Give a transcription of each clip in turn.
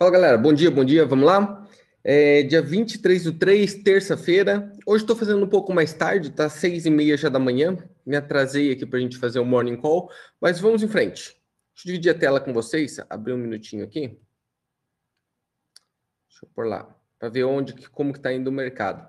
Fala galera, bom dia, bom dia, vamos lá? É, dia 23 do 3, terça-feira. Hoje estou fazendo um pouco mais tarde, tá? Seis e meia já da manhã. Me atrasei aqui para a gente fazer o morning call, mas vamos em frente. Deixa eu dividir a tela com vocês, abrir um minutinho aqui. Deixa eu pôr lá, para ver onde, como que está indo o mercado.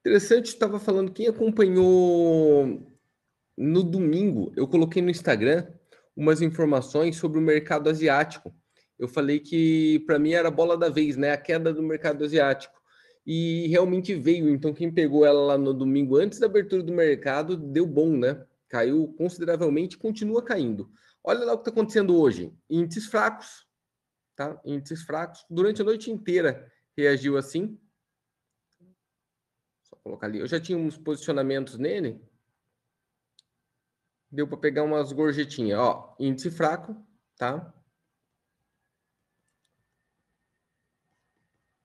Interessante, estava falando, quem acompanhou no domingo, eu coloquei no Instagram umas informações sobre o mercado asiático eu falei que para mim era a bola da vez, né? A queda do mercado asiático. E realmente veio. Então, quem pegou ela lá no domingo antes da abertura do mercado deu bom, né? Caiu consideravelmente, continua caindo. Olha lá o que está acontecendo hoje. Índices fracos, tá? Índices fracos. Durante a noite inteira reagiu assim. Só colocar ali. Eu já tinha uns posicionamentos nele. Deu para pegar umas gorjetinhas. Ó, índice fraco, tá?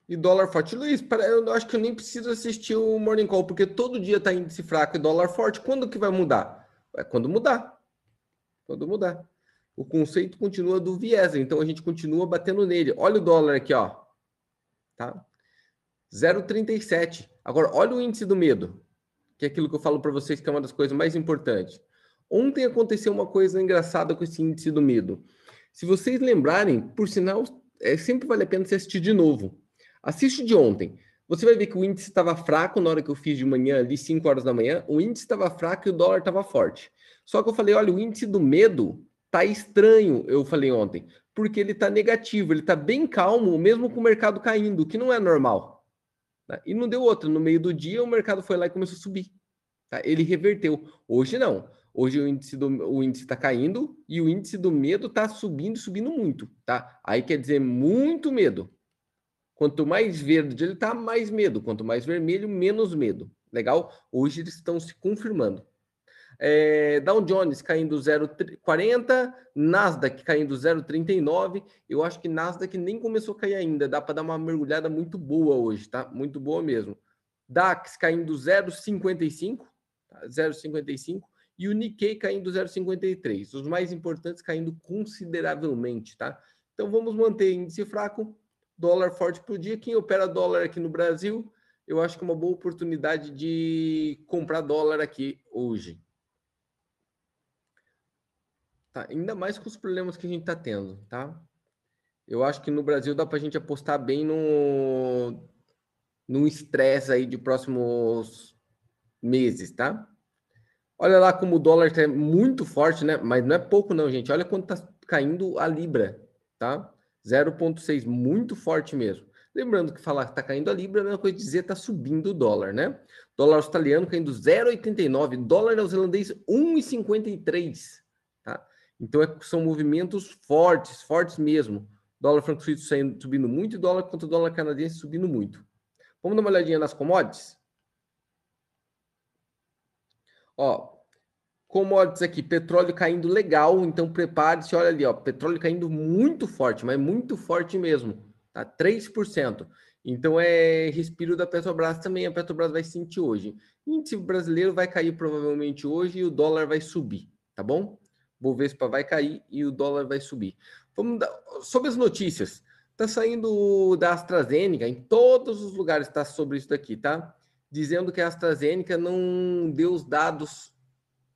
E dólar forte. Luiz, eu acho que eu nem preciso assistir o Morning Call, porque todo dia está índice fraco e dólar forte. Quando que vai mudar? É quando mudar. Quando mudar. O conceito continua do viés, então a gente continua batendo nele. Olha o dólar aqui, ó. Tá? 0,37. Agora, olha o índice do medo, que é aquilo que eu falo para vocês que é uma das coisas mais importantes. Ontem aconteceu uma coisa engraçada com esse índice do medo. Se vocês lembrarem, por sinal, é, sempre vale a pena se assistir de novo Assiste de ontem. Você vai ver que o índice estava fraco na hora que eu fiz de manhã, ali 5 horas da manhã. O índice estava fraco e o dólar estava forte. Só que eu falei, olha, o índice do medo tá estranho, eu falei ontem, porque ele tá negativo, ele tá bem calmo, mesmo com o mercado caindo, o que não é normal. Tá? E não deu outra. No meio do dia, o mercado foi lá e começou a subir. Tá? Ele reverteu. Hoje não. Hoje o índice do o índice está caindo e o índice do medo está subindo, subindo muito, tá? Aí quer dizer muito medo. Quanto mais verde ele está, mais medo. Quanto mais vermelho, menos medo. Legal? Hoje eles estão se confirmando. É, Dow Jones caindo 0,40, Nasdaq caindo 0,39. Eu acho que Nasdaq nem começou a cair ainda. Dá para dar uma mergulhada muito boa hoje, tá? Muito boa mesmo. DAX caindo 0,55, tá? 0,55 e o Nikkei caindo 0,53. Os mais importantes caindo consideravelmente, tá? Então vamos manter índice fraco, dólar forte por dia. Quem opera dólar aqui no Brasil, eu acho que é uma boa oportunidade de comprar dólar aqui hoje. Tá, ainda mais com os problemas que a gente está tendo, tá? Eu acho que no Brasil dá para a gente apostar bem no, no estresse aí de próximos meses, tá? Olha lá como o dólar está muito forte, né? Mas não é pouco não, gente. Olha quanto está caindo a libra, tá? 0,6, muito forte mesmo. Lembrando que falar que está caindo a Libra é a mesma coisa dizer está subindo o dólar, né? Dólar australiano caindo 0,89, dólar neozelandês 1,53, tá? Então é, são movimentos fortes, fortes mesmo. Dólar franco suíço subindo muito e dólar contra o dólar canadense subindo muito. Vamos dar uma olhadinha nas commodities? Ó, Commodities aqui, petróleo caindo legal, então prepare-se, olha ali, ó, petróleo caindo muito forte, mas muito forte mesmo, tá? 3%. Então é respiro da Petrobras também, a Petrobras vai sentir hoje. O índice brasileiro vai cair provavelmente hoje e o dólar vai subir, tá bom? Bovespa vai cair e o dólar vai subir. Vamos dar, sobre as notícias. Tá saindo da AstraZeneca, em todos os lugares está sobre isso daqui, tá? Dizendo que a AstraZeneca não deu os dados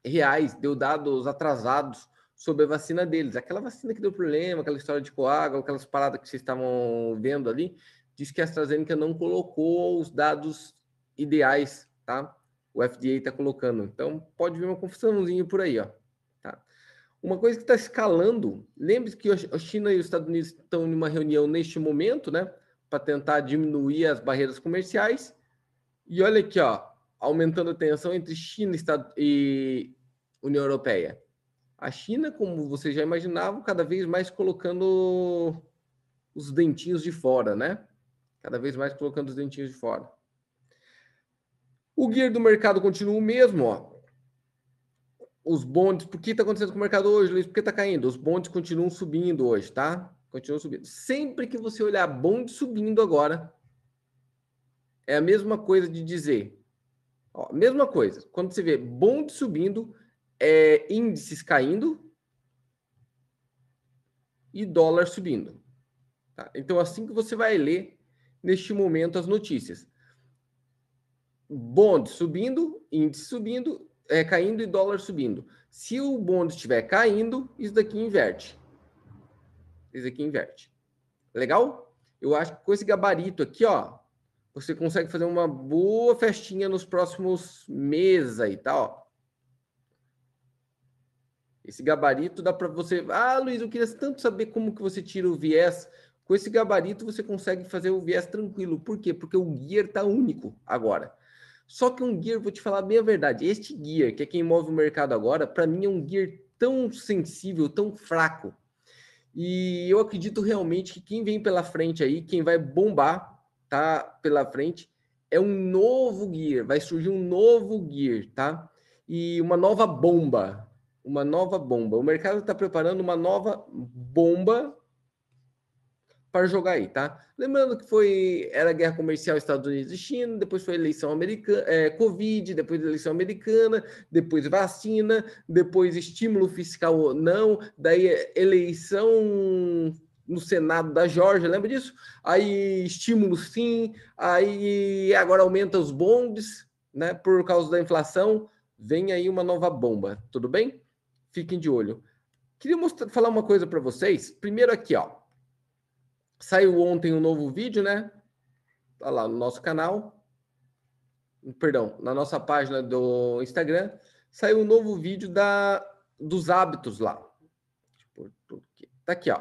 reais, deu dados atrasados sobre a vacina deles. Aquela vacina que deu problema, aquela história de coágulo, aquelas paradas que vocês estavam vendo ali, diz que a AstraZeneca não colocou os dados ideais, tá? O FDA está colocando. Então, pode vir uma confusãozinha por aí, ó. Tá? Uma coisa que está escalando, lembre-se que a China e os Estados Unidos estão em uma reunião neste momento, né? Para tentar diminuir as barreiras comerciais. E olha aqui, ó, aumentando a tensão entre China e União Europeia. A China, como você já imaginava, cada vez mais colocando os dentinhos de fora, né? Cada vez mais colocando os dentinhos de fora. O guia do mercado continua o mesmo, ó. Os bondes, por que está acontecendo com o mercado hoje, Luiz? Por que está caindo? Os bondes continuam subindo hoje, tá? Continuam subindo. Sempre que você olhar bonde subindo agora, é a mesma coisa de dizer Ó, mesma coisa. Quando você vê bonde subindo, é, índices caindo e dólar subindo. Tá? Então, assim que você vai ler neste momento as notícias. Bond subindo, índice subindo, é, caindo e dólar subindo. Se o bond estiver caindo, isso daqui inverte. Isso aqui inverte. Legal? Eu acho que com esse gabarito aqui, ó, você consegue fazer uma boa festinha nos próximos meses aí, tá? Ó. Esse gabarito dá para você. Ah, Luiz, eu queria tanto saber como que você tira o viés. Com esse gabarito você consegue fazer o viés tranquilo. Por quê? Porque o gear tá único agora. Só que um gear, vou te falar bem a verdade, este gear, que é quem move o mercado agora, para mim é um gear tão sensível, tão fraco. E eu acredito realmente que quem vem pela frente aí, quem vai bombar, tá pela frente, é um novo gear, vai surgir um novo gear, tá? E uma nova bomba, uma nova bomba. O mercado está preparando uma nova bomba para jogar aí, tá? Lembrando que foi era guerra comercial Estados Unidos e China, depois foi eleição americana, é, Covid, depois eleição americana, depois vacina, depois estímulo fiscal ou não, daí eleição no Senado da Georgia, lembra disso? Aí estímulo sim, aí agora aumenta os bondes, né? Por causa da inflação, vem aí uma nova bomba, tudo bem? Fiquem de olho. Queria mostrar, falar uma coisa para vocês. Primeiro aqui, ó. Saiu ontem um novo vídeo, né? Tá lá no nosso canal. Perdão, na nossa página do Instagram. Saiu um novo vídeo da, dos hábitos lá. Tá aqui, ó.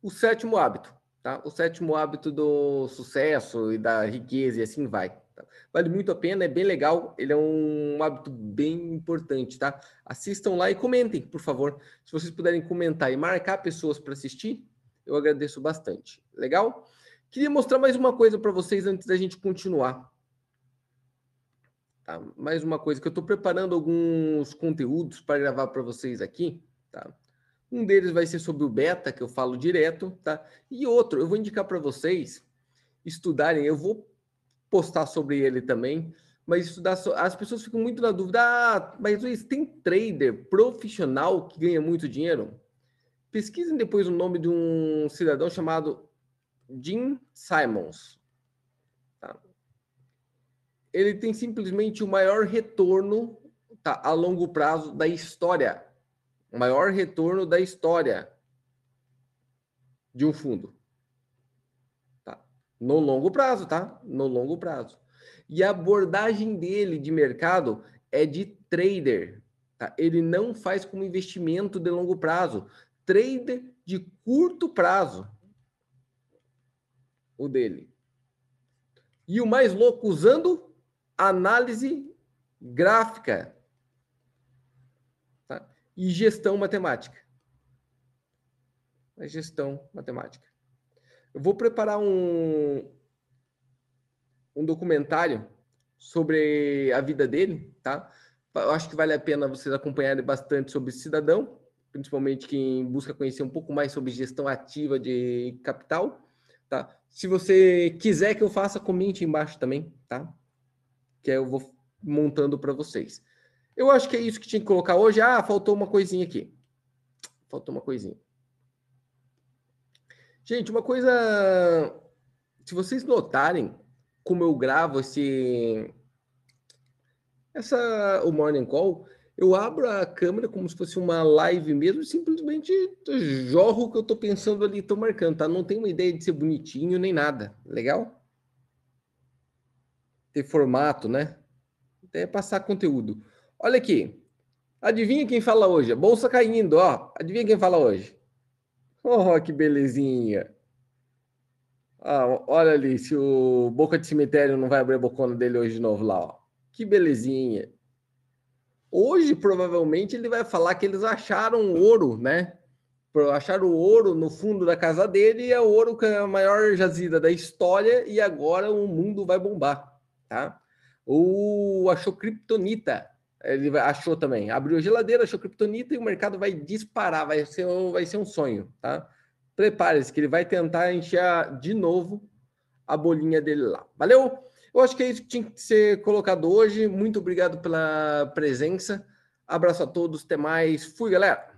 O sétimo hábito, tá? O sétimo hábito do sucesso e da riqueza e assim vai. Tá? Vale muito a pena, é bem legal. Ele é um hábito bem importante, tá? Assistam lá e comentem, por favor. Se vocês puderem comentar e marcar pessoas para assistir, eu agradeço bastante. Legal? Queria mostrar mais uma coisa para vocês antes da gente continuar. Tá? Mais uma coisa que eu estou preparando alguns conteúdos para gravar para vocês aqui. Tá? Um deles vai ser sobre o beta, que eu falo direto, tá? E outro, eu vou indicar para vocês estudarem. Eu vou postar sobre ele também, mas estudar. So... As pessoas ficam muito na dúvida: ah, mas Luiz, tem trader profissional que ganha muito dinheiro? Pesquisem depois o nome de um cidadão chamado Jim Simons. Tá? Ele tem simplesmente o maior retorno tá, a longo prazo da história. O maior retorno da história de um fundo. Tá? No longo prazo, tá? No longo prazo. E a abordagem dele de mercado é de trader. Tá? Ele não faz como investimento de longo prazo trader de curto prazo. O dele. E o mais louco, usando análise gráfica? E gestão matemática. A gestão matemática. Eu vou preparar um, um documentário sobre a vida dele, tá? Eu acho que vale a pena vocês acompanharem bastante sobre cidadão principalmente quem busca conhecer um pouco mais sobre gestão ativa de capital, tá? Se você quiser que eu faça, comente embaixo também, tá? Que eu vou montando para vocês. Eu acho que é isso que tinha que colocar hoje. Ah, faltou uma coisinha aqui. Faltou uma coisinha. Gente, uma coisa. Se vocês notarem como eu gravo esse. Essa. O Morning Call eu abro a câmera como se fosse uma live mesmo simplesmente jorro o que eu estou pensando ali, estou marcando, tá? Não tenho uma ideia de ser bonitinho nem nada. Legal? Ter formato, né? Até passar conteúdo. Olha aqui. Adivinha quem fala hoje? A bolsa caindo, ó. Adivinha quem fala hoje? Oh, que belezinha. Ah, olha ali, se o Boca de Cemitério não vai abrir a bocona dele hoje de novo lá, ó. Que belezinha. Hoje, provavelmente, ele vai falar que eles acharam ouro, né? Acharam ouro no fundo da casa dele e é ouro que é a maior jazida da história e agora o mundo vai bombar, tá? Ou achou criptonita, ele achou também. Abriu a geladeira, achou criptonita e o mercado vai disparar, vai ser, vai ser um sonho, tá? Prepare-se que ele vai tentar encher de novo a bolinha dele lá. Valeu? Eu acho que é isso que tinha que ser colocado hoje. Muito obrigado pela presença. Abraço a todos, até mais. Fui, galera!